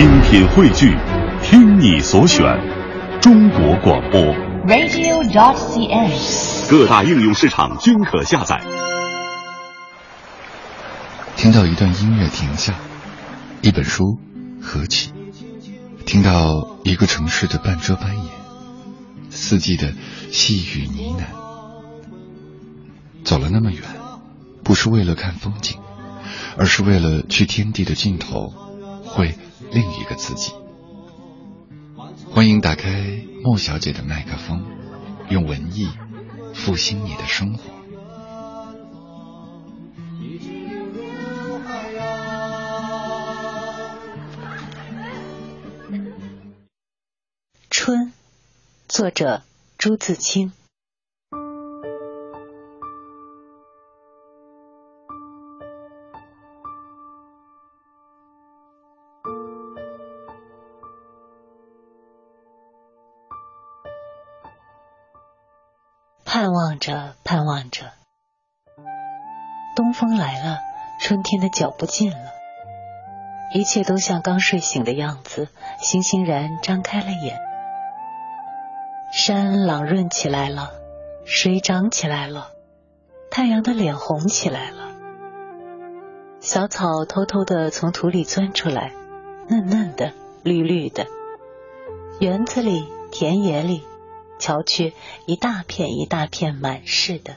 精品汇聚，听你所选，中国广播。radio.cn。各大应用市场均可下载。听到一段音乐停下，一本书合起，听到一个城市的半遮半掩，四季的细雨呢喃。走了那么远，不是为了看风景，而是为了去天地的尽头，会另一个自己。欢迎打开莫小姐的麦克风，用文艺复兴你的生活。春，作者朱自清。盼望着，盼望着，东风来了，春天的脚步近了，一切都像刚睡醒的样子，欣欣然张开了眼。山朗润起来了，水涨起来了，太阳的脸红起来了，小草偷偷的从土里钻出来，嫩嫩的，绿绿的。园子里，田野里。瞧去，一大片一大片满是的。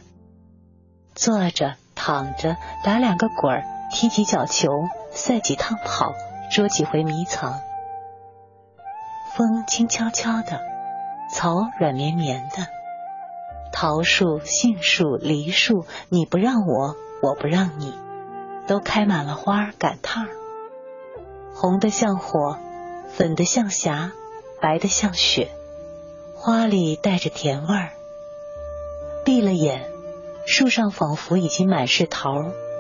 坐着、躺着，打两个滚儿，踢几脚球，赛几趟跑，捉几回迷藏。风轻悄悄的，草软绵绵的。桃树、杏树、梨树，你不让我，我不让你，都开满了花赶趟儿。红的像火，粉的像霞，白的像雪。花里带着甜味儿，闭了眼，树上仿佛已经满是桃、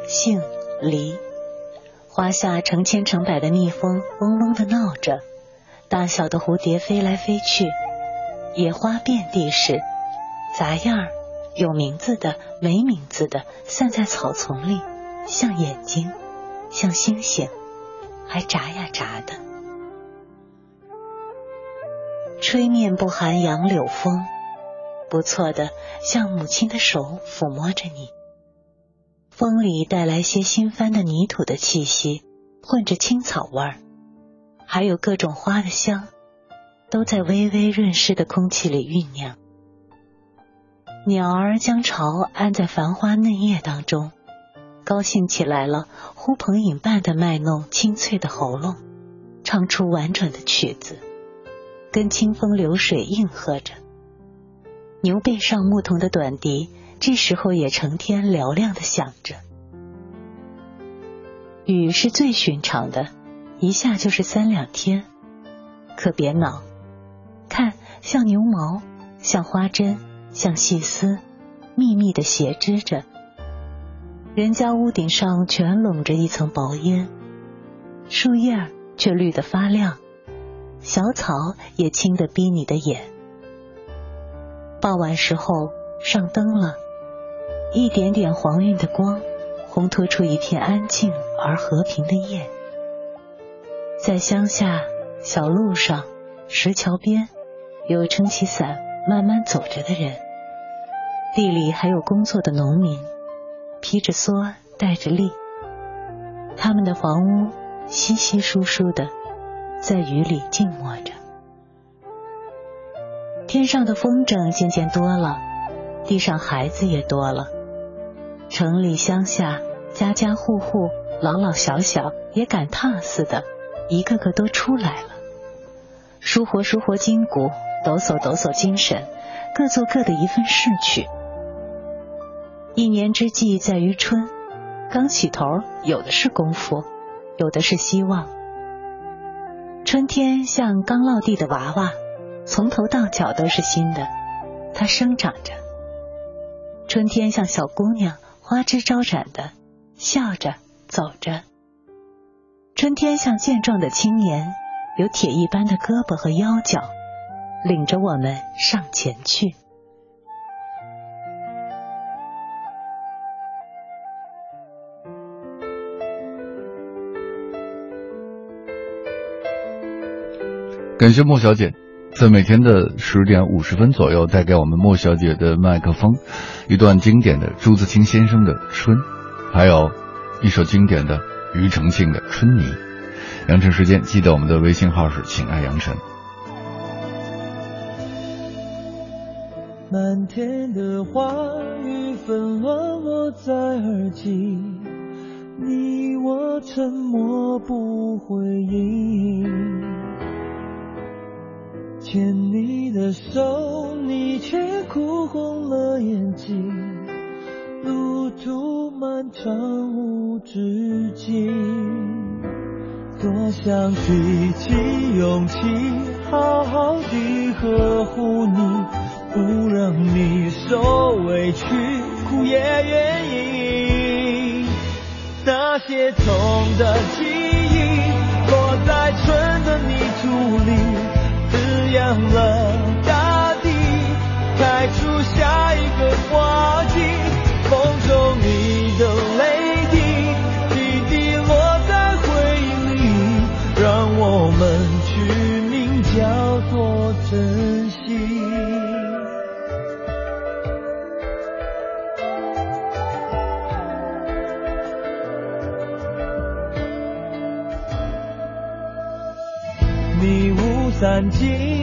杏、梨。花下成千成百的蜜蜂嗡嗡的闹着，大小的蝴蝶飞来飞去，野花遍地是，杂样儿，有名字的、没名字的，散在草丛里，像眼睛，像星星，还眨呀眨的。吹面不寒杨柳风，不错的，像母亲的手抚摸着你。风里带来些新翻的泥土的气息，混着青草味儿，还有各种花的香，都在微微润湿的空气里酝酿。鸟儿将巢安在繁花嫩叶当中，高兴起来了，呼朋引伴的卖弄清脆的喉咙，唱出婉转的曲子。跟清风流水应和着，牛背上牧童的短笛，这时候也成天嘹亮的响着。雨是最寻常的，一下就是三两天，可别恼，看像牛毛，像花针，像细丝，密密的斜织着。人家屋顶上全笼着一层薄烟，树叶却绿得发亮。小草也青得逼你的眼。傍晚时候上灯了，一点点黄晕的光，烘托出一片安静而和平的夜。在乡下小路上、石桥边，有撑起伞慢慢走着的人；地里还有工作的农民，披着蓑，戴着笠。他们的房屋稀稀疏疏的。在雨里静默着，天上的风筝渐渐多了，地上孩子也多了。城里乡下，家家户户，老老小小也赶趟似的，一个个都出来了，舒活舒活筋骨，抖擞抖擞精神，各做各的一份事去。一年之计在于春，刚起头，有的是功夫，有的是希望。春天像刚落地的娃娃，从头到脚都是新的，它生长着。春天像小姑娘，花枝招展的，笑着走着。春天像健壮的青年，有铁一般的胳膊和腰脚，领着我们上前去。感谢莫小姐，在每天的十点五十分左右带给我们莫小姐的麦克风，一段经典的朱自清先生的《春》，还有一首经典的庾澄庆的《春泥》。羊城时间，记得我们的微信号是请爱羊城。漫天的花雨纷乱落在耳际，你我沉默不回应。牵你的手，你却哭红了眼睛。路途漫长无止境。多想提起勇气，好好地呵护你，不让你受委屈，哭也愿意。那些痛的记忆，落在春的泥土里，亮了大地，开出下一个花季。风中你的泪滴，滴滴落在回忆里，让。我们取名叫做珍惜。迷雾散尽，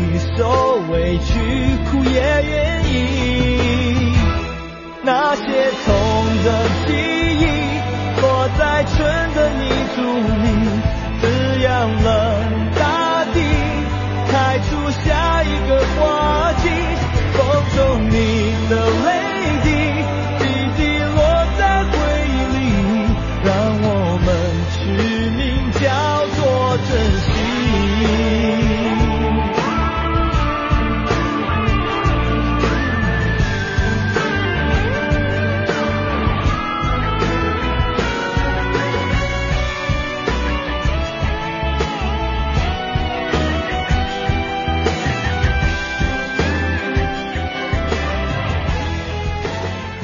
受委屈，哭也愿意。那些痛。